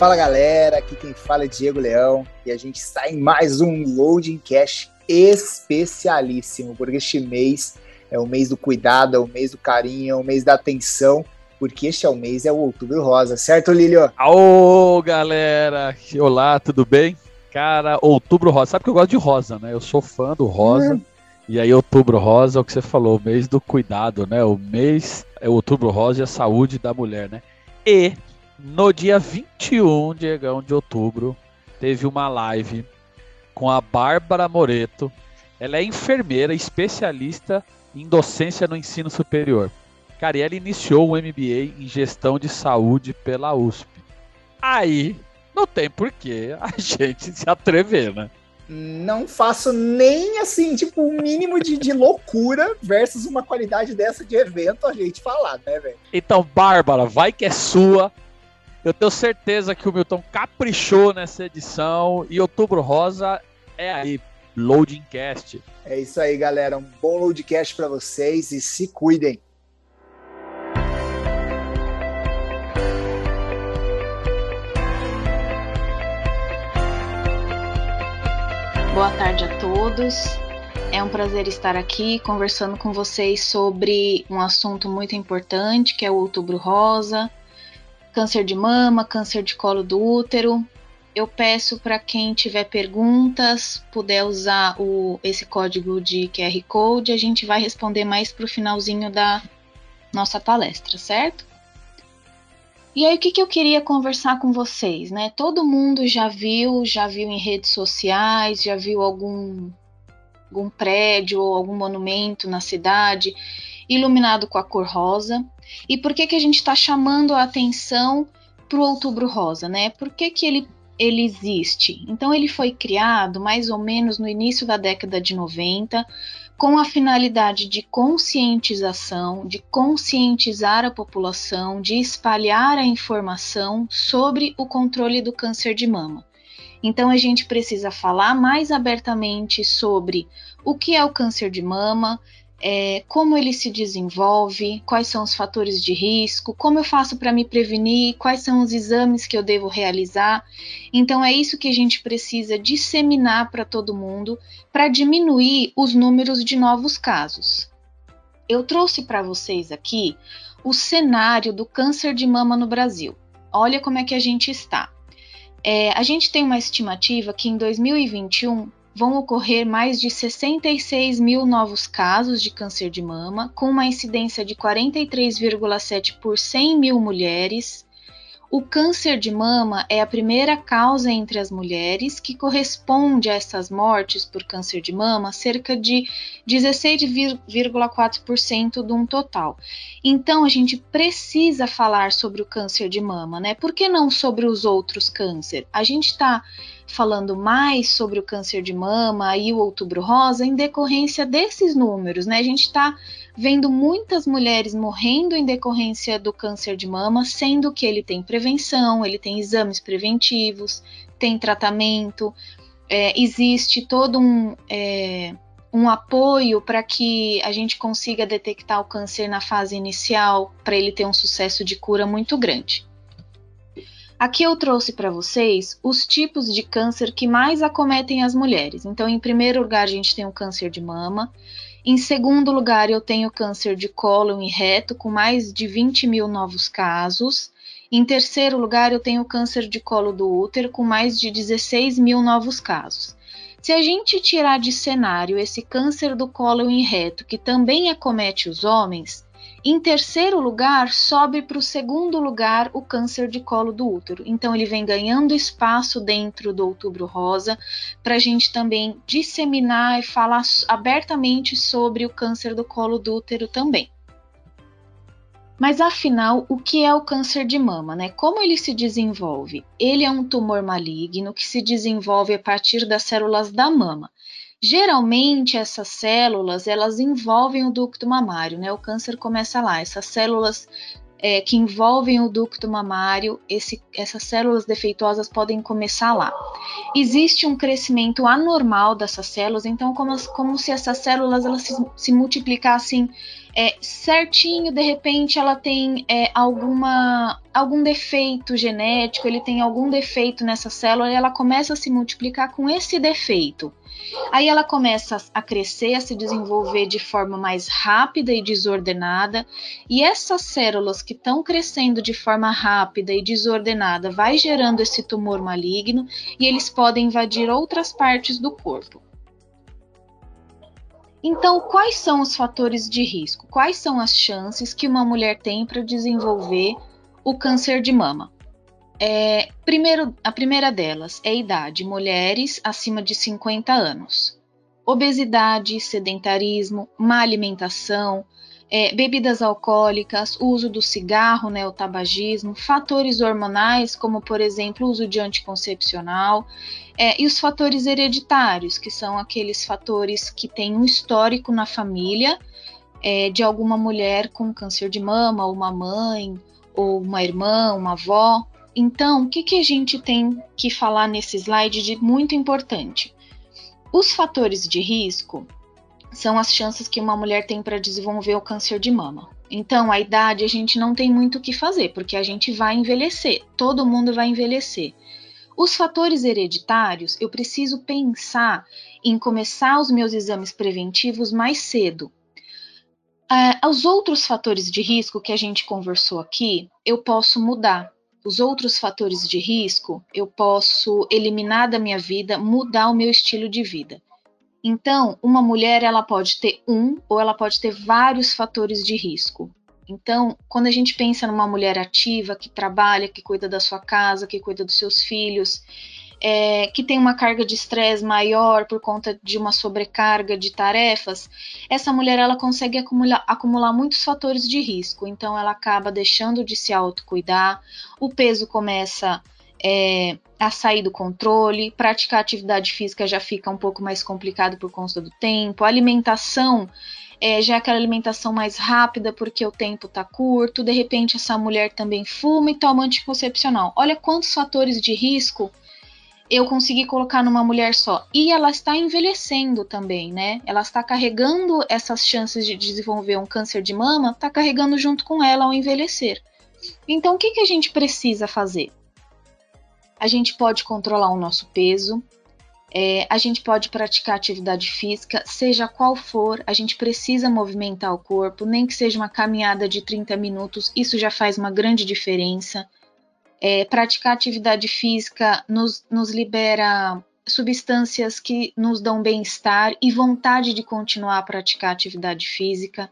Fala galera, aqui quem fala é Diego Leão e a gente está em mais um Loading Cash especialíssimo, porque este mês é o mês do cuidado, é o mês do carinho, é o mês da atenção, porque este é o mês, é o Outubro Rosa, certo, Lílio? Ô, galera! Olá, tudo bem? Cara, Outubro Rosa, sabe que eu gosto de rosa, né? Eu sou fã do rosa. E aí, Outubro Rosa, é o que você falou, o mês do cuidado, né? O mês é Outubro Rosa e a saúde da mulher, né? E no dia 21, Diegão, de outubro, teve uma live com a Bárbara Moreto. Ela é enfermeira, especialista em docência no ensino superior. Cara, e ela iniciou o MBA em gestão de saúde pela USP. Aí, não tem porquê a gente se atrever, né? Não faço nem assim, tipo, o um mínimo de, de loucura versus uma qualidade dessa de evento a gente falar, né, velho? Então, Bárbara, vai que é sua. Eu tenho certeza que o Milton caprichou nessa edição e Outubro Rosa é aí, Loading Cast. É isso aí, galera. Um bom Loadcast para vocês e se cuidem. Boa tarde a todos. É um prazer estar aqui conversando com vocês sobre um assunto muito importante que é o Outubro Rosa câncer de mama, câncer de colo do útero. Eu peço para quem tiver perguntas, puder usar o, esse código de QR Code, a gente vai responder mais para o finalzinho da nossa palestra, certo? E aí, o que, que eu queria conversar com vocês, né? Todo mundo já viu, já viu em redes sociais, já viu algum, algum prédio ou algum monumento na cidade iluminado com a cor rosa. E por que, que a gente está chamando a atenção para o Outubro Rosa, né? Por que, que ele, ele existe? Então, ele foi criado mais ou menos no início da década de 90, com a finalidade de conscientização, de conscientizar a população, de espalhar a informação sobre o controle do câncer de mama. Então, a gente precisa falar mais abertamente sobre o que é o câncer de mama, é, como ele se desenvolve, quais são os fatores de risco, como eu faço para me prevenir, quais são os exames que eu devo realizar. Então, é isso que a gente precisa disseminar para todo mundo para diminuir os números de novos casos. Eu trouxe para vocês aqui o cenário do câncer de mama no Brasil. Olha como é que a gente está. É, a gente tem uma estimativa que em 2021 vão ocorrer mais de 66 mil novos casos de câncer de mama, com uma incidência de 43,7 por 100 mil mulheres. O câncer de mama é a primeira causa entre as mulheres, que corresponde a essas mortes por câncer de mama cerca de 16,4% de um total. Então a gente precisa falar sobre o câncer de mama, né? Por que não sobre os outros cânceres? A gente está falando mais sobre o câncer de mama e o outubro rosa em decorrência desses números, né? A gente está vendo muitas mulheres morrendo em decorrência do câncer de mama, sendo que ele tem prevenção, ele tem exames preventivos, tem tratamento, é, existe todo um. É, um apoio para que a gente consiga detectar o câncer na fase inicial, para ele ter um sucesso de cura muito grande. Aqui eu trouxe para vocês os tipos de câncer que mais acometem as mulheres. Então, em primeiro lugar, a gente tem o câncer de mama. Em segundo lugar, eu tenho câncer de cólon e reto, com mais de 20 mil novos casos. Em terceiro lugar, eu tenho câncer de colo do útero, com mais de 16 mil novos casos. Se a gente tirar de cenário esse câncer do colo e reto, que também acomete os homens, em terceiro lugar, sobe para o segundo lugar o câncer de colo do útero. Então, ele vem ganhando espaço dentro do Outubro Rosa para a gente também disseminar e falar abertamente sobre o câncer do colo do útero também. Mas afinal, o que é o câncer de mama, né? Como ele se desenvolve? Ele é um tumor maligno que se desenvolve a partir das células da mama. Geralmente essas células elas envolvem o ducto mamário, né? O câncer começa lá. Essas células é, que envolvem o ducto mamário, esse, essas células defeituosas podem começar lá. Existe um crescimento anormal dessas células, então como, como se essas células elas se, se multiplicassem é, certinho, de repente ela tem é, alguma algum defeito genético, ele tem algum defeito nessa célula e ela começa a se multiplicar com esse defeito. Aí ela começa a crescer, a se desenvolver de forma mais rápida e desordenada, e essas células que estão crescendo de forma rápida e desordenada vai gerando esse tumor maligno e eles podem invadir outras partes do corpo. Então, quais são os fatores de risco? Quais são as chances que uma mulher tem para desenvolver o câncer de mama? É, primeiro, a primeira delas é idade, mulheres acima de 50 anos. Obesidade, sedentarismo, má alimentação, é, bebidas alcoólicas, uso do cigarro, né, o tabagismo, fatores hormonais, como por exemplo o uso de anticoncepcional, é, e os fatores hereditários, que são aqueles fatores que têm um histórico na família é, de alguma mulher com câncer de mama, ou uma mãe, ou uma irmã, uma avó. Então, o que, que a gente tem que falar nesse slide de muito importante? Os fatores de risco são as chances que uma mulher tem para desenvolver o câncer de mama. Então, a idade a gente não tem muito o que fazer, porque a gente vai envelhecer, todo mundo vai envelhecer. Os fatores hereditários, eu preciso pensar em começar os meus exames preventivos mais cedo. Uh, os outros fatores de risco que a gente conversou aqui, eu posso mudar. Os outros fatores de risco, eu posso eliminar da minha vida, mudar o meu estilo de vida. Então, uma mulher ela pode ter um ou ela pode ter vários fatores de risco. Então, quando a gente pensa numa mulher ativa, que trabalha, que cuida da sua casa, que cuida dos seus filhos, é, que tem uma carga de estresse maior por conta de uma sobrecarga de tarefas, essa mulher ela consegue acumular, acumular muitos fatores de risco. Então, ela acaba deixando de se autocuidar, o peso começa é, a sair do controle, praticar atividade física já fica um pouco mais complicado por conta do tempo, a alimentação é, já é aquela alimentação mais rápida porque o tempo está curto, de repente essa mulher também fuma e toma anticoncepcional. Olha quantos fatores de risco eu consegui colocar numa mulher só. E ela está envelhecendo também, né? Ela está carregando essas chances de desenvolver um câncer de mama, está carregando junto com ela ao envelhecer. Então, o que, que a gente precisa fazer? a gente pode controlar o nosso peso, é, a gente pode praticar atividade física, seja qual for, a gente precisa movimentar o corpo, nem que seja uma caminhada de 30 minutos, isso já faz uma grande diferença. É, praticar atividade física nos, nos libera substâncias que nos dão bem-estar e vontade de continuar a praticar atividade física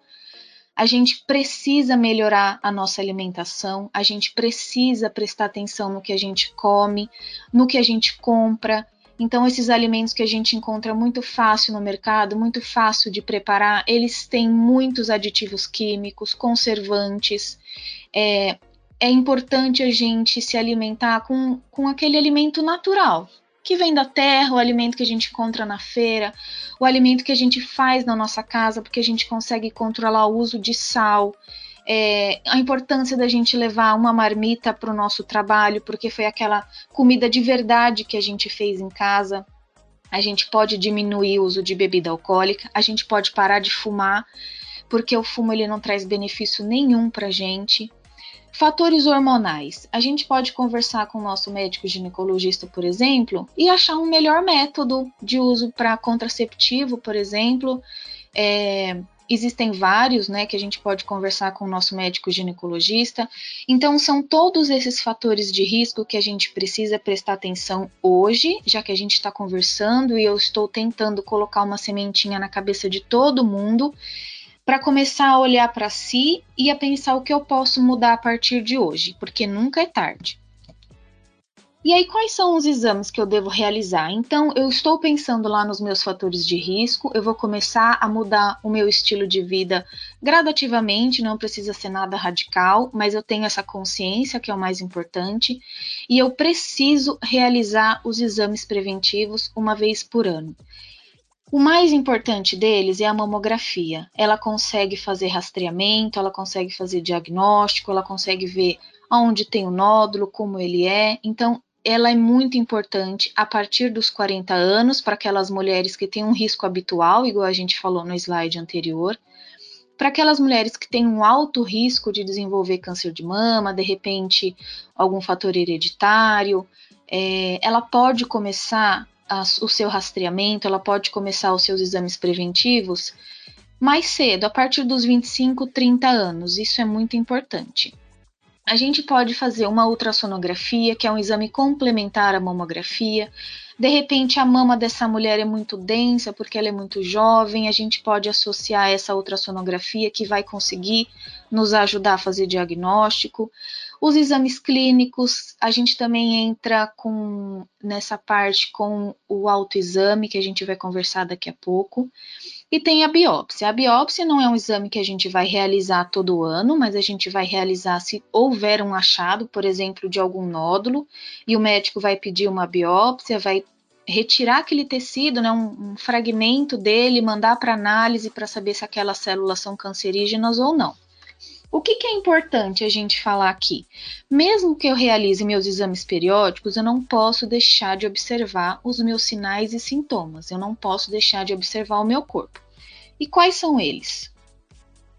a gente precisa melhorar a nossa alimentação, a gente precisa prestar atenção no que a gente come, no que a gente compra. Então, esses alimentos que a gente encontra muito fácil no mercado, muito fácil de preparar, eles têm muitos aditivos químicos, conservantes. É, é importante a gente se alimentar com, com aquele alimento natural, que vem da terra, o alimento que a gente encontra na feira, o alimento que a gente faz na nossa casa, porque a gente consegue controlar o uso de sal. É, a importância da gente levar uma marmita para o nosso trabalho, porque foi aquela comida de verdade que a gente fez em casa. A gente pode diminuir o uso de bebida alcoólica, a gente pode parar de fumar, porque o fumo ele não traz benefício nenhum para a gente. Fatores hormonais. A gente pode conversar com o nosso médico ginecologista, por exemplo, e achar um melhor método de uso para contraceptivo, por exemplo. É, existem vários, né, que a gente pode conversar com o nosso médico ginecologista. Então, são todos esses fatores de risco que a gente precisa prestar atenção hoje, já que a gente está conversando e eu estou tentando colocar uma sementinha na cabeça de todo mundo para começar a olhar para si e a pensar o que eu posso mudar a partir de hoje, porque nunca é tarde. E aí, quais são os exames que eu devo realizar? Então, eu estou pensando lá nos meus fatores de risco, eu vou começar a mudar o meu estilo de vida gradativamente, não precisa ser nada radical, mas eu tenho essa consciência que é o mais importante, e eu preciso realizar os exames preventivos uma vez por ano. O mais importante deles é a mamografia. Ela consegue fazer rastreamento, ela consegue fazer diagnóstico, ela consegue ver aonde tem o nódulo, como ele é. Então, ela é muito importante a partir dos 40 anos para aquelas mulheres que têm um risco habitual, igual a gente falou no slide anterior. para aquelas mulheres que têm um alto risco de desenvolver câncer de mama, de repente algum fator hereditário, é, ela pode começar a, o seu rastreamento, ela pode começar os seus exames preventivos mais cedo, a partir dos 25, 30 anos. Isso é muito importante. A gente pode fazer uma ultrassonografia, que é um exame complementar à mamografia. De repente, a mama dessa mulher é muito densa porque ela é muito jovem, a gente pode associar essa ultrassonografia que vai conseguir nos ajudar a fazer diagnóstico. Os exames clínicos, a gente também entra com nessa parte com o autoexame, que a gente vai conversar daqui a pouco. E tem a biópsia. A biópsia não é um exame que a gente vai realizar todo ano, mas a gente vai realizar se houver um achado, por exemplo, de algum nódulo, e o médico vai pedir uma biópsia, vai retirar aquele tecido, né, um, um fragmento dele, mandar para análise para saber se aquelas células são cancerígenas ou não. O que, que, é importante a gente falar aqui? Mesmo que eu realize meus exames periódicos, eu não posso deixar de observar os meus sinais e sintomas, eu não posso deixar de observar o meu corpo. E quais são eles?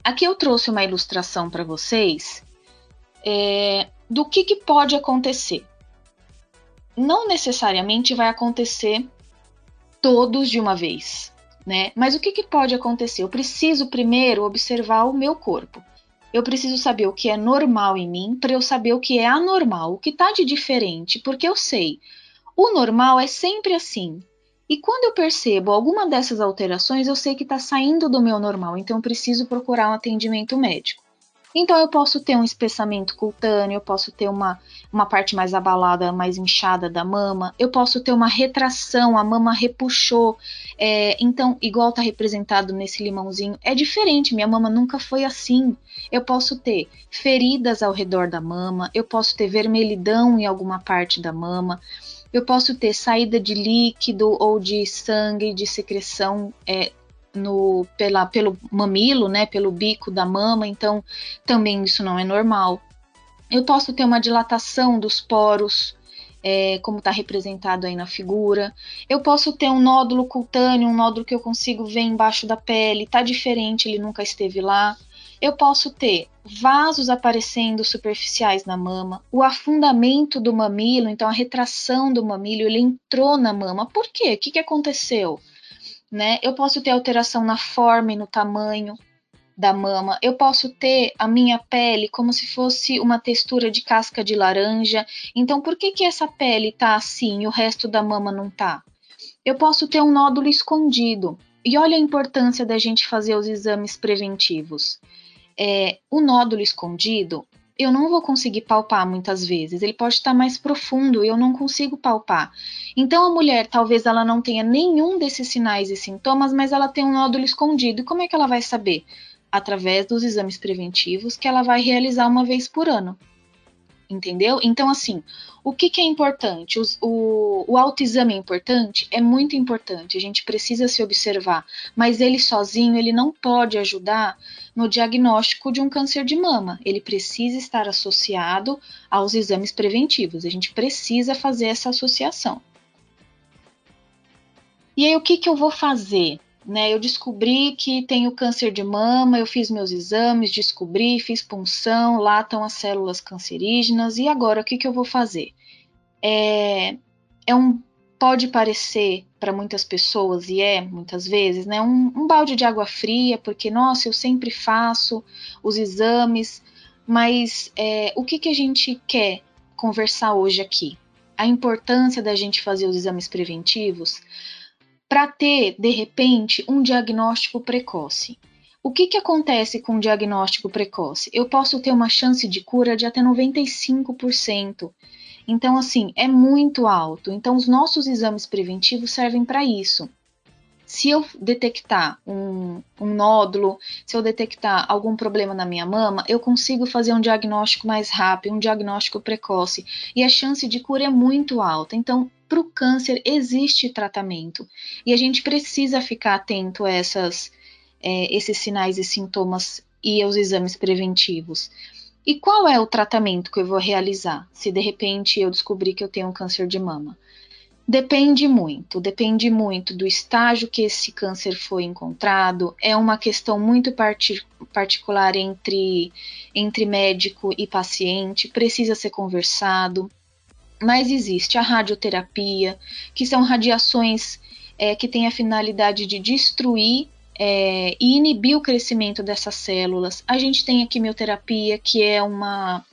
Aqui eu trouxe uma ilustração para vocês é, do que, que pode acontecer. Não necessariamente vai acontecer todos de uma vez, né? Mas o que, que pode acontecer? Eu preciso primeiro observar o meu corpo. Eu preciso saber o que é normal em mim para eu saber o que é anormal, o que está de diferente, porque eu sei. O normal é sempre assim. E quando eu percebo alguma dessas alterações, eu sei que está saindo do meu normal, então eu preciso procurar um atendimento médico. Então eu posso ter um espessamento cutâneo, eu posso ter uma, uma parte mais abalada, mais inchada da mama, eu posso ter uma retração, a mama repuxou. É, então, igual está representado nesse limãozinho, é diferente, minha mama nunca foi assim. Eu posso ter feridas ao redor da mama, eu posso ter vermelhidão em alguma parte da mama. Eu posso ter saída de líquido ou de sangue, de secreção é, no, pela, pelo mamilo, né, pelo bico da mama, então também isso não é normal. Eu posso ter uma dilatação dos poros, é, como está representado aí na figura. Eu posso ter um nódulo cutâneo, um nódulo que eu consigo ver embaixo da pele, está diferente, ele nunca esteve lá. Eu posso ter vasos aparecendo superficiais na mama, o afundamento do mamilo, então a retração do mamilo, ele entrou na mama. Por quê? O que, que aconteceu? Né? Eu posso ter alteração na forma e no tamanho da mama. Eu posso ter a minha pele como se fosse uma textura de casca de laranja. Então, por que que essa pele tá assim e o resto da mama não tá? Eu posso ter um nódulo escondido. E olha a importância da gente fazer os exames preventivos. É, o nódulo escondido, eu não vou conseguir palpar muitas vezes. Ele pode estar mais profundo e eu não consigo palpar. Então a mulher talvez ela não tenha nenhum desses sinais e sintomas, mas ela tem um nódulo escondido. E como é que ela vai saber? Através dos exames preventivos que ela vai realizar uma vez por ano entendeu? Então, assim, o que, que é importante? O, o autoexame é importante? É muito importante, a gente precisa se observar, mas ele sozinho, ele não pode ajudar no diagnóstico de um câncer de mama, ele precisa estar associado aos exames preventivos, a gente precisa fazer essa associação. E aí, o que, que eu vou fazer? Né? Eu descobri que tenho câncer de mama, eu fiz meus exames, descobri, fiz punção, lá estão as células cancerígenas, e agora o que, que eu vou fazer? É, é um pode parecer para muitas pessoas, e é muitas vezes, né, um, um, balde de água fria, porque, nossa, eu sempre faço os exames, mas é, o que, que a gente quer conversar hoje aqui? A importância da gente fazer os exames preventivos para ter, de repente, um diagnóstico precoce. O que, que acontece com o diagnóstico precoce? Eu posso ter uma chance de cura de até 95%. Então, assim, é muito alto. Então, os nossos exames preventivos servem para isso. Se eu detectar um, um, nódulo, se eu detectar algum problema na minha mama, eu consigo fazer um diagnóstico mais rápido, um diagnóstico precoce. E a chance de cura é muito alta. Então, para o câncer existe tratamento e a gente precisa ficar atento a essas, é, esses sinais e sintomas e aos exames preventivos. E qual é o tratamento que eu vou realizar se de repente eu descobrir que eu tenho um câncer de mama? Depende muito, depende muito do estágio que esse câncer foi encontrado. É uma questão muito parti particular entre, entre médico e paciente, precisa ser conversado. Mas existe a radioterapia, que são radiações é, que têm a finalidade de destruir é, e inibir o crescimento dessas células. A gente tem a quimioterapia, que é uma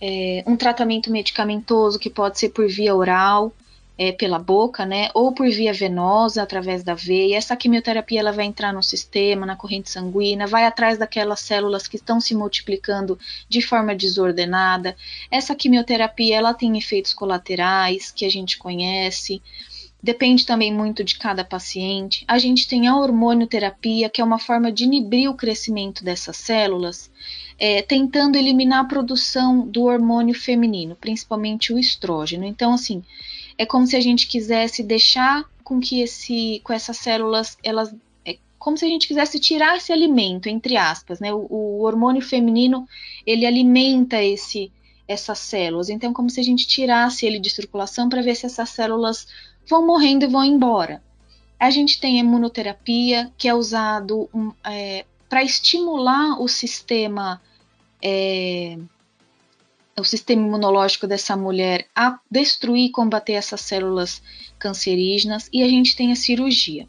é, um tratamento medicamentoso que pode ser por via oral é, pela boca, né, ou por via venosa, através da veia. Essa quimioterapia ela vai entrar no sistema, na corrente sanguínea, vai atrás daquelas células que estão se multiplicando de forma desordenada. Essa quimioterapia ela tem efeitos colaterais que a gente conhece. Depende também muito de cada paciente. A gente tem a hormonioterapia, que é uma forma de inibir o crescimento dessas células, é, tentando eliminar a produção do hormônio feminino, principalmente o estrógeno. Então, assim, é como se a gente quisesse deixar com que esse, com essas células, elas, é como se a gente quisesse tirar esse alimento, entre aspas, né? O, o hormônio feminino, ele alimenta esse, essas células. Então, como se a gente tirasse ele de circulação para ver se essas células vão morrendo e vão embora. A gente tem a imunoterapia, que é usado um, é, para estimular o sistema é, o sistema imunológico dessa mulher a destruir e combater essas células cancerígenas e a gente tem a cirurgia.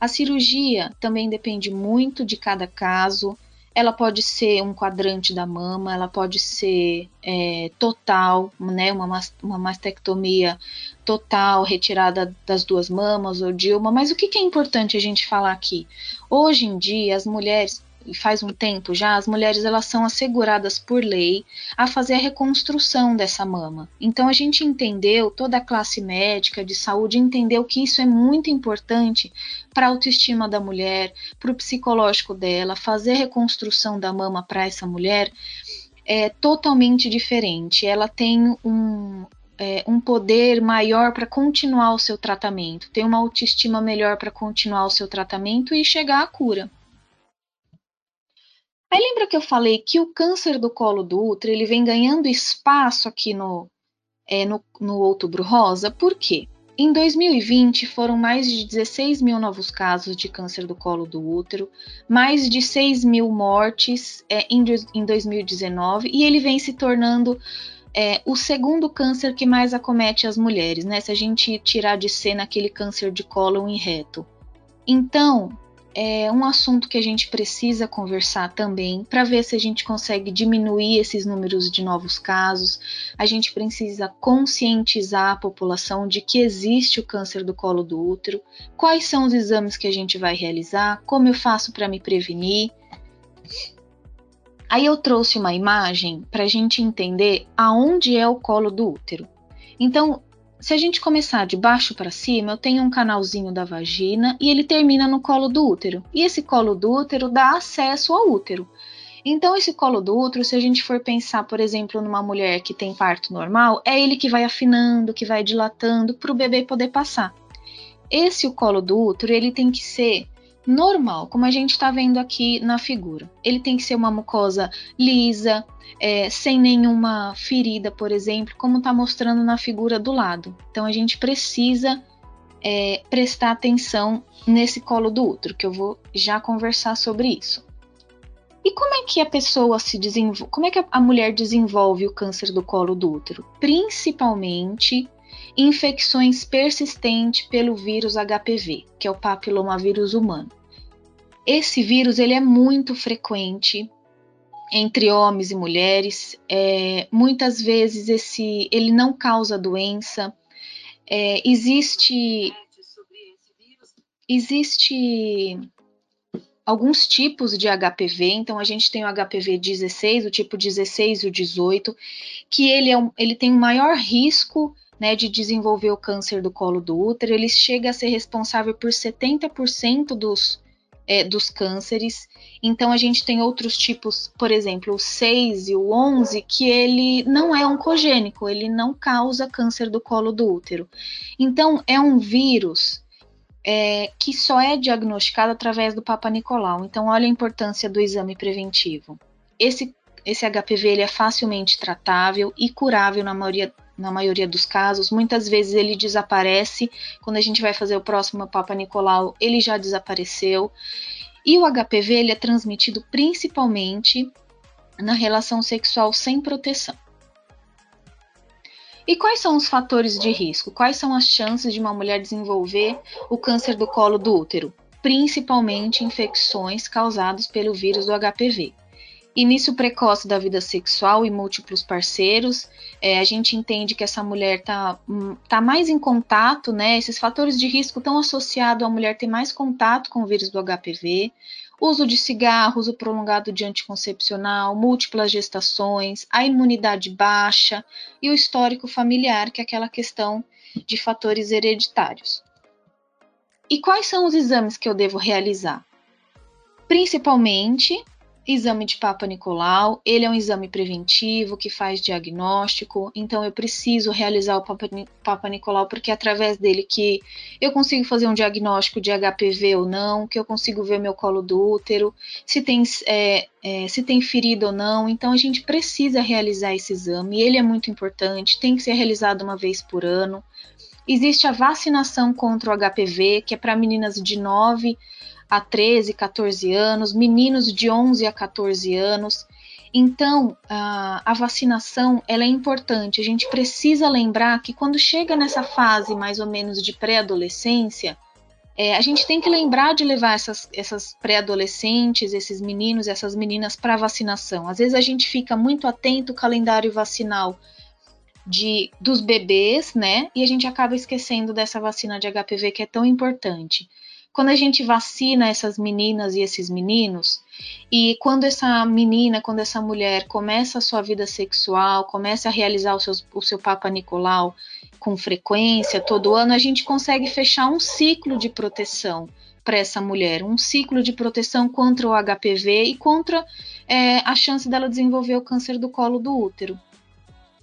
A cirurgia também depende muito de cada caso. Ela pode ser um quadrante da mama, ela pode ser é, total, né, uma, uma mastectomia total, retirada das duas mamas ou de uma. Mas o que, que é importante a gente falar aqui? Hoje em dia, as mulheres faz um tempo já, as mulheres elas são asseguradas por lei a fazer a reconstrução dessa mama. Então a gente entendeu, toda a classe médica de saúde entendeu que isso é muito importante para a autoestima da mulher, para o psicológico dela, fazer reconstrução da mama para essa mulher é totalmente diferente. Ela tem um, é, um poder maior para continuar o seu tratamento, tem uma autoestima melhor para continuar o seu tratamento e chegar à cura. Aí lembra que eu falei que o câncer do colo do útero ele vem ganhando espaço aqui no, é, no, no Outubro Rosa? Por quê? Em 2020 foram mais de 16 mil novos casos de câncer do colo do útero, mais de 6 mil mortes é, em, em 2019 e ele vem se tornando é, o segundo câncer que mais acomete as mulheres, né? Se a gente tirar de cena aquele câncer de cólon e reto. Então, é um assunto que a gente precisa conversar também para ver se a gente consegue diminuir esses números de novos casos. A gente precisa conscientizar a população de que existe o câncer do colo do útero, quais são os exames que a gente vai realizar, como eu faço para me prevenir. Aí eu trouxe uma imagem para a gente entender aonde é o colo do útero. Então, se a gente começar de baixo para cima, eu tenho um canalzinho da vagina e ele termina no colo do útero. E esse colo do útero dá acesso ao útero. Então, esse colo do útero, se a gente for pensar, por exemplo, numa mulher que tem parto normal, é ele que vai afinando, que vai dilatando para o bebê poder passar. Esse o colo do útero, ele tem que ser normal, como a gente está vendo aqui na figura. Ele tem que ser uma mucosa lisa, é, sem nenhuma ferida, por exemplo, como está mostrando na figura do lado. Então a gente precisa é, prestar atenção nesse colo do útero, que eu vou já conversar sobre isso. E como é que a pessoa se desenvolve, como é que a mulher desenvolve o câncer do colo do útero? Principalmente infecções persistentes pelo vírus HPV, que é o papilomavírus humano. Esse vírus ele é muito frequente entre homens e mulheres. É, muitas vezes esse ele não causa doença. É, existe existe alguns tipos de HPV, então a gente tem o HPV 16, o tipo 16 e o 18, que ele, é um, ele tem um maior risco né, de desenvolver o câncer do colo do útero, ele chega a ser responsável por 70% dos, é, dos cânceres. Então a gente tem outros tipos, por exemplo, o 6 e o 11, que ele não é oncogênico, ele não causa câncer do colo do útero. Então é um vírus é, que só é diagnosticado através do Papa Nicolau. Então olha a importância do exame preventivo. Esse esse HPV ele é facilmente tratável e curável na maioria na maioria dos casos. Muitas vezes ele desaparece. Quando a gente vai fazer o próximo Papa Nicolau, ele já desapareceu. E o HPV ele é transmitido principalmente na relação sexual sem proteção. E quais são os fatores de risco? Quais são as chances de uma mulher desenvolver o câncer do colo do útero? Principalmente infecções causadas pelo vírus do HPV. Início precoce da vida sexual e múltiplos parceiros, é, a gente entende que essa mulher está hum, tá mais em contato, né? Esses fatores de risco estão associados à mulher ter mais contato com o vírus do HPV, uso de cigarro, uso prolongado de anticoncepcional, múltiplas gestações, a imunidade baixa e o histórico familiar, que é aquela questão de fatores hereditários. E quais são os exames que eu devo realizar? Principalmente exame de Papa Nicolau, ele é um exame preventivo que faz diagnóstico, então eu preciso realizar o Papa, Papa Nicolau porque é através dele que eu consigo fazer um diagnóstico de HPV ou não, que eu consigo ver meu colo do útero, se tem, é, é, se tem ferida ou não, então a gente precisa realizar esse exame, ele é muito importante, tem que ser realizado uma vez por ano. Existe a vacinação contra o HPV, que é para meninas de 9 a 13, 14 anos, meninos de 11 a 14 anos. Então, a, vacinação ela é importante. A gente precisa lembrar que quando chega nessa fase mais ou menos de pré-adolescência, é, a gente tem que lembrar de levar essas, essas pré-adolescentes, esses meninos, essas meninas para vacinação. Às vezes a gente fica muito atento ao calendário vacinal de dos bebês, né? E a gente acaba esquecendo dessa vacina de HPV que é tão importante quando a gente vacina essas meninas e esses meninos, e quando essa menina, quando essa mulher começa a sua vida sexual, começa a realizar o seu, o seu Papa Nicolau com frequência, todo ano, a gente consegue fechar um ciclo de proteção para essa mulher, um ciclo de proteção contra o HPV e contra é, a chance dela desenvolver o câncer do colo do útero.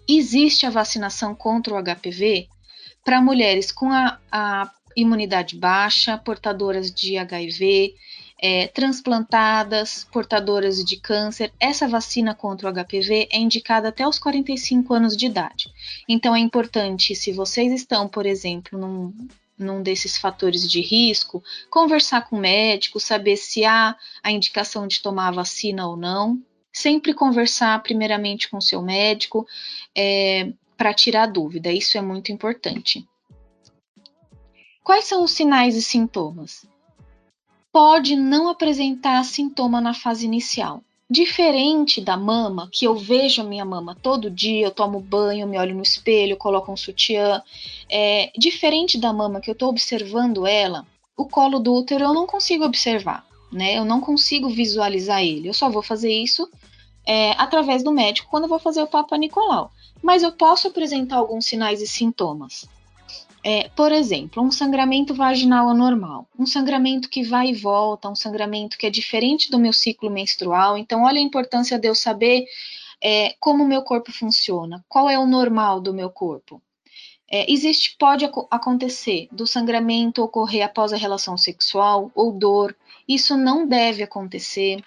Existe a vacinação contra o HPV para mulheres com a, a imunidade baixa, portadoras de HIV, é, transplantadas, portadoras de câncer. Essa vacina contra o HPV é indicada até os 45 anos de idade. Então é importante, se vocês estão, por exemplo, num, num desses fatores de risco, conversar com o médico, saber se há a indicação de tomar a vacina ou não. Sempre conversar primeiramente com o seu médico é, para tirar dúvida, isso é muito importante. Quais são os sinais e sintomas? Pode não apresentar sintoma na fase inicial. Diferente da mama, que eu vejo a minha mama todo dia, eu tomo banho, me olho no espelho, coloco um sutiã. É, diferente da mama, que eu estou observando ela, o colo do útero eu não consigo observar, né? Eu não consigo visualizar ele. Eu só vou fazer isso é, através do médico quando eu vou fazer o Papa Nicolau. Mas eu posso apresentar alguns sinais e sintomas. É, por exemplo, um sangramento vaginal anormal, um sangramento que vai e volta, um sangramento que é diferente do meu ciclo menstrual. Então, olha a importância de eu saber é, como o meu corpo funciona, qual é o normal do meu corpo. É, existe, pode ac acontecer do sangramento ocorrer após a relação sexual ou dor. Isso não deve acontecer.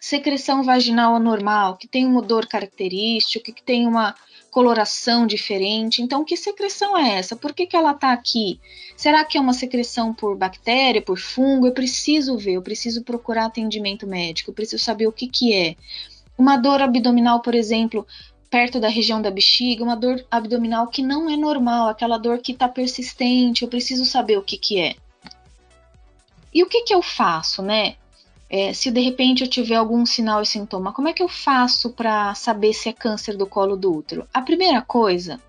Secreção vaginal anormal, que tem um odor característico, que tem uma coloração diferente. Então, que secreção é essa? Por que, que ela está aqui? Será que é uma secreção por bactéria, por fungo? Eu preciso ver, eu preciso procurar atendimento médico, eu preciso saber o que, que é. Uma dor abdominal, por exemplo, perto da região da bexiga, uma dor abdominal que não é normal, aquela dor que está persistente, eu preciso saber o que, que é. E o que, que eu faço, né? É, se de repente eu tiver algum sinal e sintoma, como é que eu faço para saber se é câncer do colo do útero? A primeira coisa,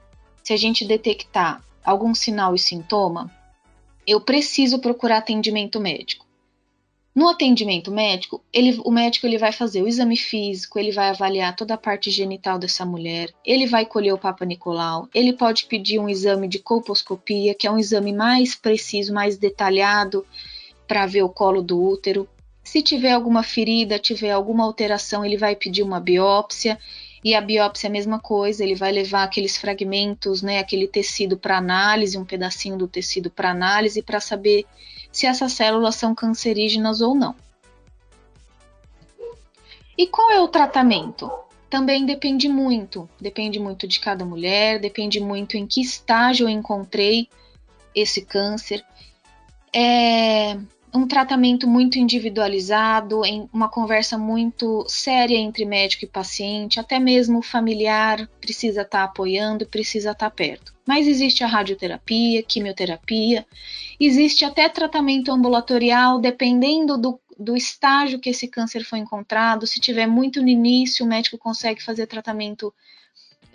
se a gente detectar algum sinal e sintoma, eu preciso procurar atendimento médico. No atendimento médico, ele, o médico ele vai fazer o exame físico, ele vai avaliar toda a parte genital dessa mulher, ele vai colher o Papa Nicolau, ele pode pedir um exame de colposcopia, que é um exame mais preciso, mais detalhado para ver o colo do útero. Se tiver alguma ferida, tiver alguma alteração, ele vai pedir uma biópsia. E a biópsia é a mesma coisa, ele vai levar aqueles fragmentos, né, aquele tecido para análise, um pedacinho do tecido para análise, para saber se essas células são cancerígenas ou não. E qual é o tratamento? também depende muito. Depende muito de cada mulher, depende muito em que estágio eu encontrei esse câncer. É um tratamento muito individualizado, em uma conversa muito séria entre médico e paciente, até mesmo o familiar precisa estar tá apoiando, precisa estar tá perto. Mas existe a radioterapia, quimioterapia, existe até tratamento ambulatorial, dependendo do do estágio que esse câncer foi encontrado. Se tiver muito no início, o médico consegue fazer tratamento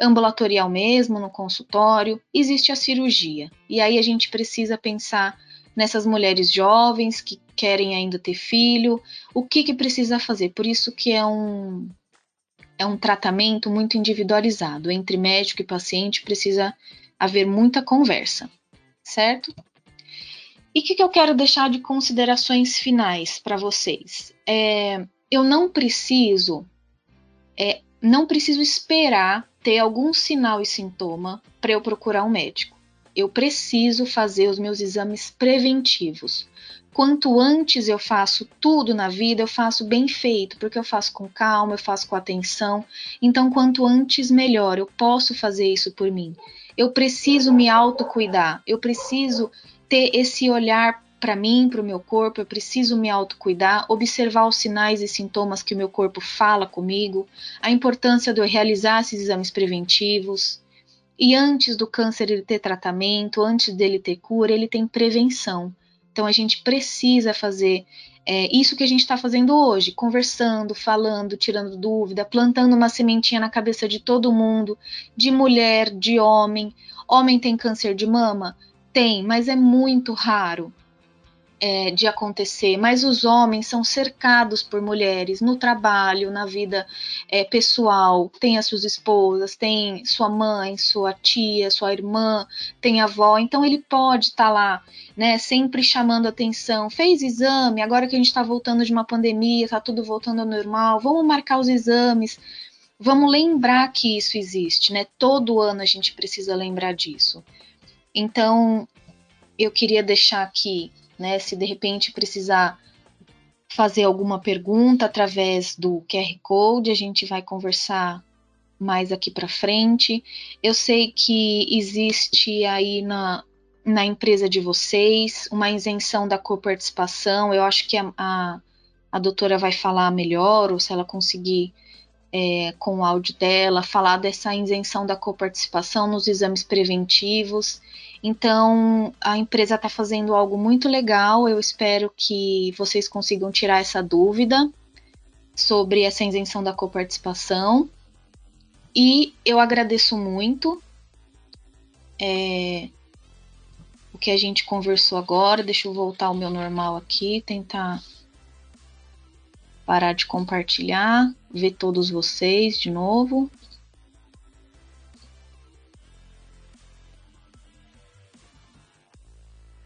ambulatorial mesmo, no consultório. Existe a cirurgia. E aí a gente precisa pensar nessas mulheres jovens que querem ainda ter filho, o que, que precisa fazer. Por isso que é um, é um tratamento muito individualizado. Entre médico e paciente precisa haver muita conversa, certo? E o que, que, eu quero deixar de considerações finais para vocês? É, eu não preciso, é, não preciso esperar ter algum sinal e sintoma para eu procurar um médico. Eu preciso fazer os meus exames preventivos. Quanto antes eu faço tudo na vida, eu faço bem feito, porque eu faço com calma, eu faço com atenção. Então, quanto antes, melhor. Eu posso fazer isso por mim. Eu preciso me autocuidar. Eu preciso ter esse olhar para mim, para o meu corpo, eu preciso me autocuidar, observar os sinais e sintomas que o meu corpo fala comigo, a importância de eu realizar esses exames preventivos. E antes do câncer ele ter tratamento, antes dele ter cura, ele tem prevenção. Então a gente precisa fazer é, isso que a gente está fazendo hoje, conversando, falando, tirando dúvida, plantando uma sementinha na cabeça de todo mundo, de mulher, de homem. Homem tem câncer de mama? Tem, mas é muito raro é, de acontecer. Mas os homens são cercados por mulheres no trabalho, na vida é, pessoal. Tem as suas esposas, tem sua mãe, sua tia, sua irmã, tem avó. Então ele pode estar tá lá, né, sempre chamando atenção. Fez exame, agora que a gente está voltando de uma pandemia, está tudo voltando ao normal. Vamos marcar os exames. Vamos lembrar que isso existe, né? Todo ano a gente precisa lembrar disso. Então, eu queria deixar aqui, né, se de repente precisar fazer alguma pergunta através do QR Code, a gente vai conversar mais aqui para frente. Eu sei que existe aí na, na empresa de vocês uma isenção da coparticipação. Eu acho que a, a, a doutora vai falar melhor, ou se ela conseguir é, com o áudio dela, falar dessa isenção da coparticipação nos exames preventivos. Então, a empresa está fazendo algo muito legal. Eu espero que vocês consigam tirar essa dúvida sobre essa isenção da coparticipação. E eu agradeço muito é, o que a gente conversou agora. Deixa eu voltar ao meu normal aqui, tentar parar de compartilhar, ver todos vocês de novo.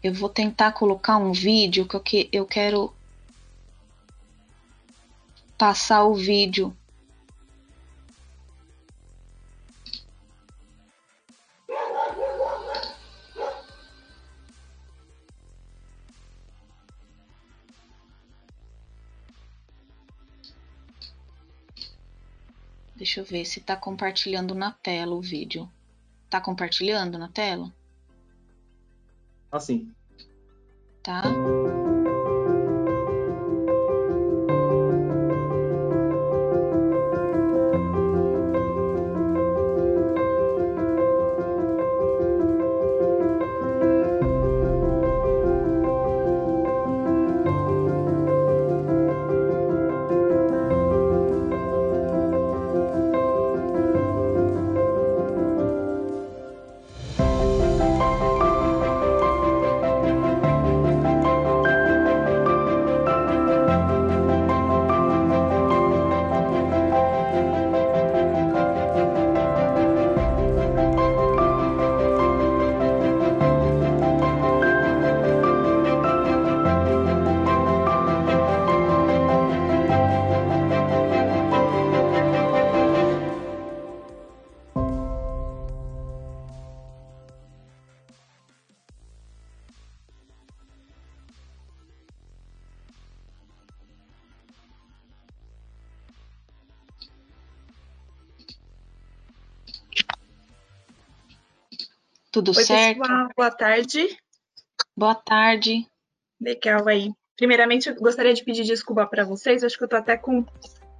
Eu vou tentar colocar um vídeo que eu quero passar o vídeo Deixa eu ver se está compartilhando na tela o vídeo. Está compartilhando na tela? Assim. Tá. Tudo Oi, certo? pessoal, boa tarde. Boa tarde. Legal aí. Primeiramente, eu gostaria de pedir desculpa para vocês. Acho que eu tô até com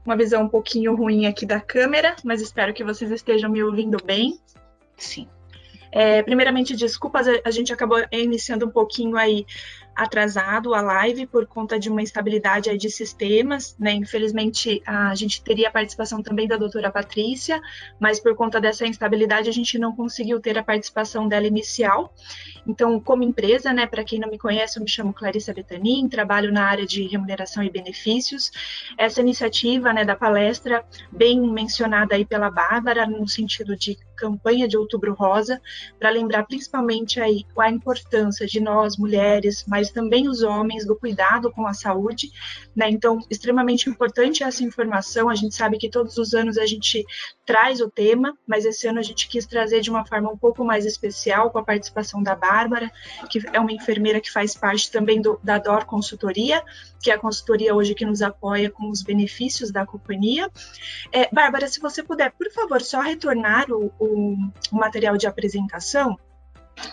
uma visão um pouquinho ruim aqui da câmera, mas espero que vocês estejam me ouvindo bem. Sim. É, primeiramente, desculpas, a, a gente acabou iniciando um pouquinho aí atrasado a live por conta de uma instabilidade de sistemas, né? Infelizmente, a gente teria a participação também da doutora Patrícia, mas por conta dessa instabilidade a gente não conseguiu ter a participação dela inicial. Então, como empresa, né, para quem não me conhece, eu me chamo Clarissa Betanin, trabalho na área de remuneração e benefícios. Essa iniciativa, né, da palestra, bem mencionada aí pela Bárbara, no sentido de campanha de Outubro Rosa, para lembrar principalmente aí a importância de nós mulheres, mas também os homens do cuidado com a saúde, né? Então, extremamente importante essa informação. A gente sabe que todos os anos a gente traz o tema, mas esse ano a gente quis trazer de uma forma um pouco mais especial com a participação da Bárbara, que é uma enfermeira que faz parte também do, da DOR Consultoria, que é a consultoria hoje que nos apoia com os benefícios da companhia. É, Bárbara, se você puder, por favor, só retornar o, o o, material de apresentação,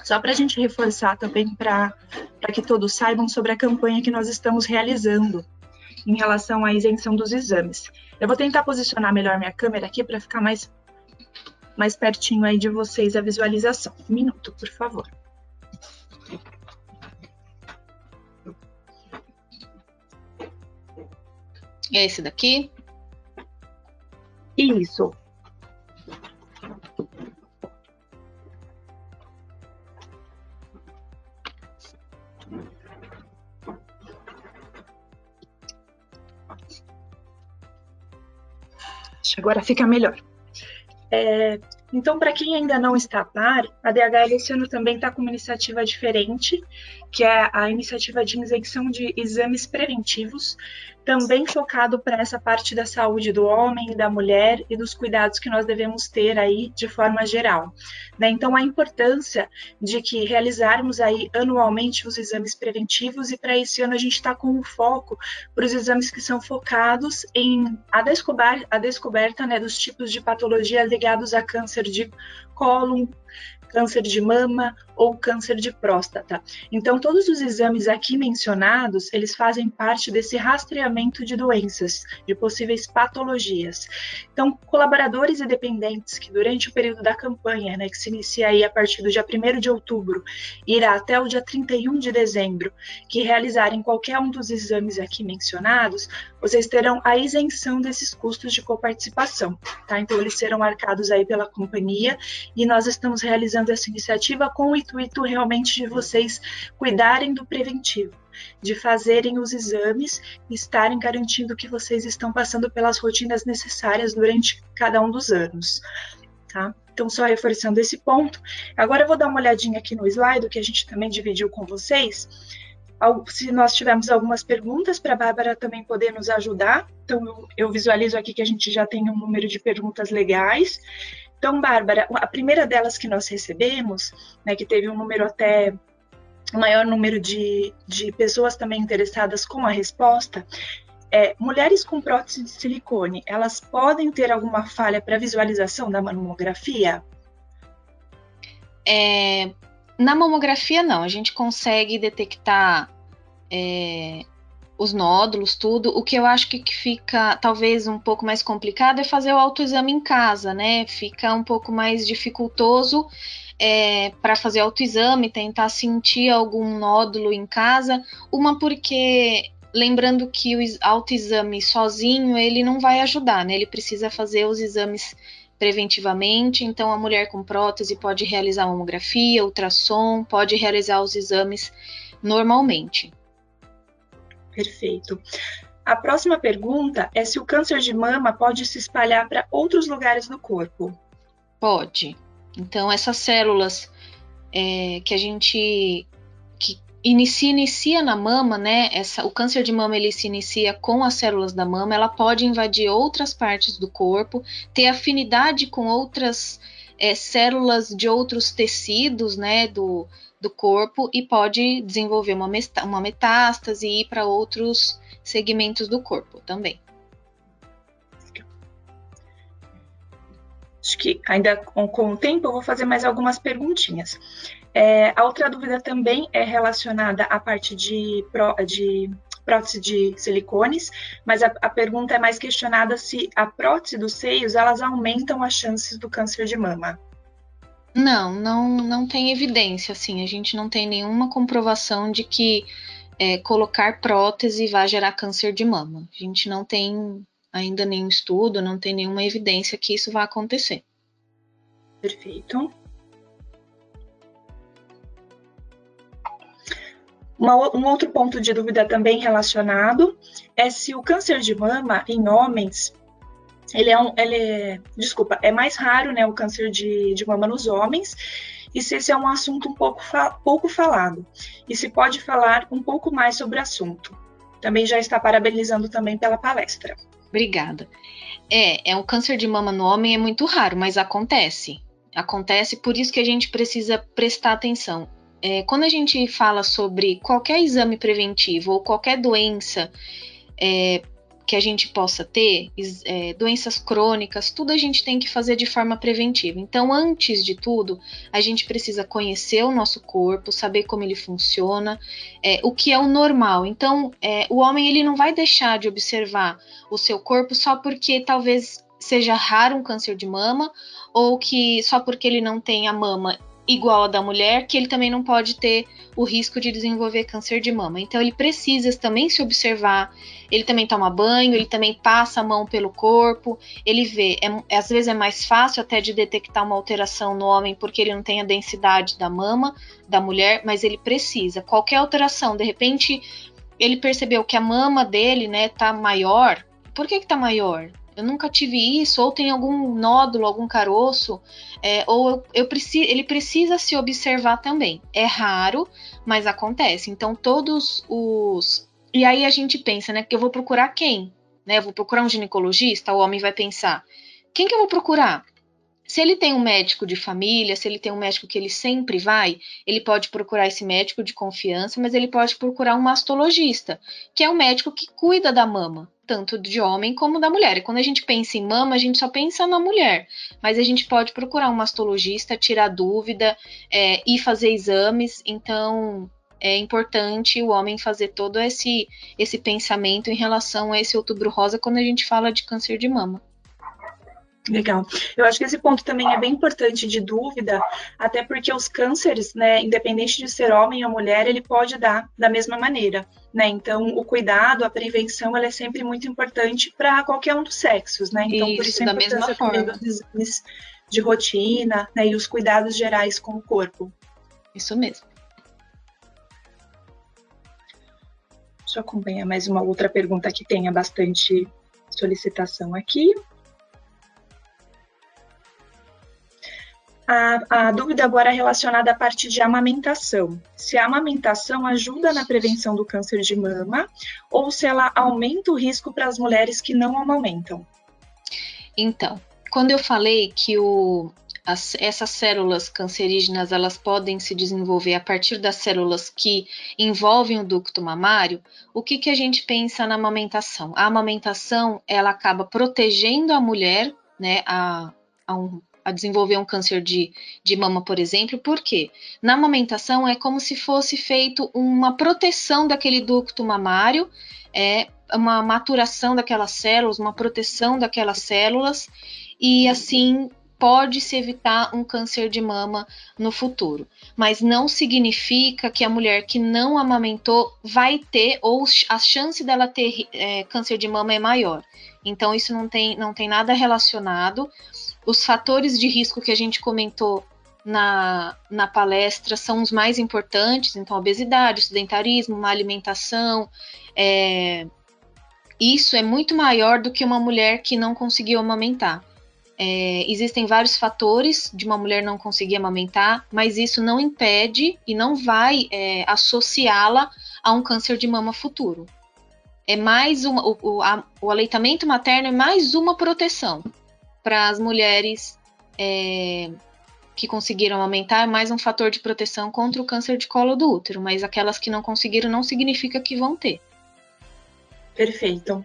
só para a gente reforçar também para que todos saibam sobre a campanha que nós estamos realizando em relação à isenção dos exames. Eu vou tentar posicionar melhor minha câmera aqui para ficar mais, mais pertinho aí de vocês a visualização. Um minuto, por favor. É esse daqui? Isso. Agora fica melhor. É, então, para quem ainda não está a par, a DHL esse ano também está com uma iniciativa diferente, que é a iniciativa de isenção de exames preventivos, também focado para essa parte da saúde do homem da mulher e dos cuidados que nós devemos ter aí de forma geral. Né? Então, a importância de que realizarmos aí anualmente os exames preventivos e para esse ano a gente está com um foco para os exames que são focados em a, a descoberta né, dos tipos de patologias ligados a câncer de cólon, câncer de mama ou câncer de próstata. Então, todos os exames aqui mencionados, eles fazem parte desse rastreamento de doenças, de possíveis patologias. Então, colaboradores e dependentes que durante o período da campanha, né, que se inicia aí a partir do dia 1 de outubro, irá até o dia 31 de dezembro, que realizarem qualquer um dos exames aqui mencionados, vocês terão a isenção desses custos de coparticipação, tá? Então, eles serão marcados aí pela companhia e nós estamos realizando essa iniciativa com o intuito realmente de vocês cuidarem do preventivo, de fazerem os exames e estarem garantindo que vocês estão passando pelas rotinas necessárias durante cada um dos anos. Tá? Então, só reforçando esse ponto. Agora eu vou dar uma olhadinha aqui no slide que a gente também dividiu com vocês. Se nós tivermos algumas perguntas para a Bárbara também poder nos ajudar. Então, eu visualizo aqui que a gente já tem um número de perguntas legais. Então, Bárbara, a primeira delas que nós recebemos, né, que teve um número até maior número de, de pessoas também interessadas com a resposta, é, mulheres com prótese de silicone, elas podem ter alguma falha para visualização da mamografia? É, na mamografia, não. A gente consegue detectar é, os nódulos, tudo. O que eu acho que, fica talvez um pouco mais complicado é fazer o autoexame em casa, né? Fica um pouco mais dificultoso é, para fazer autoexame, tentar sentir algum nódulo em casa. Uma porque lembrando que o autoexame sozinho ele não vai ajudar, né? Ele precisa fazer os exames preventivamente. Então, a mulher com prótese pode realizar mamografia, ultrassom, pode realizar os exames normalmente. Perfeito. A próxima pergunta é se o câncer de mama pode se espalhar para outros lugares do corpo. Pode. Então, essas células é, que a gente que inicia, inicia na mama, né? Essa, o câncer de mama ele se inicia com as células da mama, ela pode invadir outras partes do corpo, ter afinidade com outras é, células de outros tecidos, né? Do, do corpo e pode desenvolver uma, uma metástase e ir para outros segmentos do corpo também. acho que ainda com, o tempo eu vou fazer mais algumas perguntinhas. É, a outra dúvida também é relacionada à parte de, de prótese de silicones, mas a, a, pergunta é mais questionada se a prótese dos seios elas aumentam as chances do câncer de mama. Não, não, não tem evidência, assim, a gente não tem nenhuma comprovação de que é, colocar prótese vai gerar câncer de mama. A gente não tem ainda nenhum estudo, não tem nenhuma evidência que isso vai acontecer. Perfeito. Um outro ponto de dúvida também relacionado é se o câncer de mama em homens ele é, um, ele é, desculpa, é mais raro, né, o câncer de, de mama nos homens, e se esse é um assunto um pouco, pouco falado, e se pode falar um pouco mais sobre o assunto. Também já está parabenizando também pela palestra. Obrigada. É, é um câncer de mama no homem é muito raro, mas acontece. Acontece, por isso que a gente precisa prestar atenção. É, quando a gente fala sobre qualquer exame preventivo ou qualquer doença é, que a gente possa ter, é, doenças crônicas, tudo a gente tem que fazer de forma preventiva. Então, antes de tudo, a gente precisa conhecer o nosso corpo, saber como ele funciona, é, o que é o normal. Então, é, o homem ele não vai deixar de observar o seu corpo só porque talvez seja raro um câncer de mama ou que só porque ele não tem a mama igual a da mulher, que ele também não pode ter o risco de desenvolver câncer de mama. Então ele precisa também se observar, ele também toma banho, ele também passa a mão pelo corpo, ele vê. É, às vezes é mais fácil até de detectar uma alteração no homem porque ele não tem a densidade da mama da mulher, mas ele precisa. Qualquer alteração, de repente ele percebeu que a mama dele, né, tá maior. Por que que tá maior? Eu nunca tive isso, ou tem algum nódulo, algum caroço, é, ou eu, eu preciso, ele precisa se observar também. É raro, mas acontece. Então, todos os. E aí a gente pensa, né? Que eu vou procurar quem? Né, eu vou procurar um ginecologista, o homem vai pensar: quem que eu vou procurar? Se ele tem um médico de família, se ele tem um médico que ele sempre vai, ele pode procurar esse médico de confiança, mas ele pode procurar um mastologista, que é um médico que cuida da mama, tanto de homem como da mulher. E quando a gente pensa em mama, a gente só pensa na mulher, mas a gente pode procurar um mastologista, tirar dúvida é, e fazer exames. Então, é importante o homem fazer todo esse, esse pensamento em relação a esse outubro rosa quando a gente fala de câncer de mama. Legal. Eu acho que esse ponto também é bem importante de dúvida, até porque os cânceres, né, independente de ser homem ou mulher, ele pode dar da mesma maneira, né? Então, o cuidado, a prevenção, ela é sempre muito importante para qualquer um dos sexos, né? Então, isso, por isso a importância também dos exames de rotina, né, e os cuidados gerais com o corpo. Isso mesmo. Deixa eu acompanhar mais uma outra pergunta que tenha bastante solicitação aqui. A, a, dúvida agora é relacionada à parte de amamentação. Se a amamentação ajuda na prevenção do câncer de mama ou se ela aumenta o risco para as mulheres que não amamentam. Então, quando eu falei que o, as, essas células cancerígenas elas podem se desenvolver a partir das células que envolvem o ducto mamário, o que, que a gente pensa na amamentação? A amamentação ela acaba protegendo a mulher, né, a, a um a desenvolver um câncer de, de mama, por exemplo, porque na amamentação é como se fosse feito uma proteção daquele ducto mamário, é uma maturação daquelas células, uma proteção daquelas células, e assim pode-se evitar um câncer de mama no futuro. Mas não significa que a mulher que não amamentou vai ter, ou a chance dela ter é, câncer de mama é maior. Então, isso não tem, não tem nada relacionado os fatores de risco que a gente comentou na, na palestra são os mais importantes, então obesidade, sedentarismo, má alimentação, é, isso é muito maior do que uma mulher que não conseguiu amamentar. É, existem vários fatores de uma mulher não conseguir amamentar, mas isso não impede e não vai é, associá-la a um câncer de mama futuro. É mais uma, o, o, a, o aleitamento materno é mais uma proteção para as mulheres é, que conseguiram aumentar é mais um fator de proteção contra o câncer de colo do útero, mas aquelas que não conseguiram não significa que vão ter. Perfeito.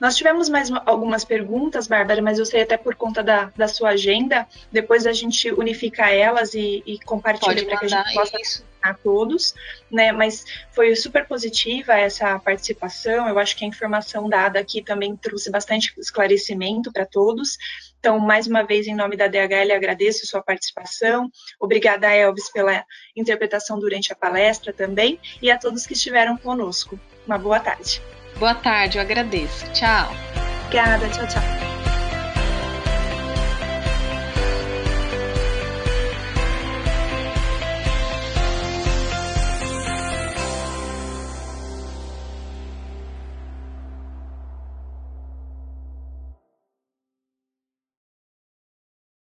Nós tivemos mais algumas perguntas, Bárbara, mas eu sei até por conta da, da sua agenda, depois a gente unifica elas e, e compartilha para que a gente possa isso. a todos, né? Mas foi super positiva essa participação. Eu acho que a informação dada aqui também trouxe bastante esclarecimento para todos. Então, mais uma vez, em nome da DHL, agradeço sua participação. Obrigada, Elvis, pela interpretação durante a palestra também, e a todos que estiveram conosco. Uma boa tarde. Boa tarde, eu agradeço. Tchau. Obrigada, tchau, tchau.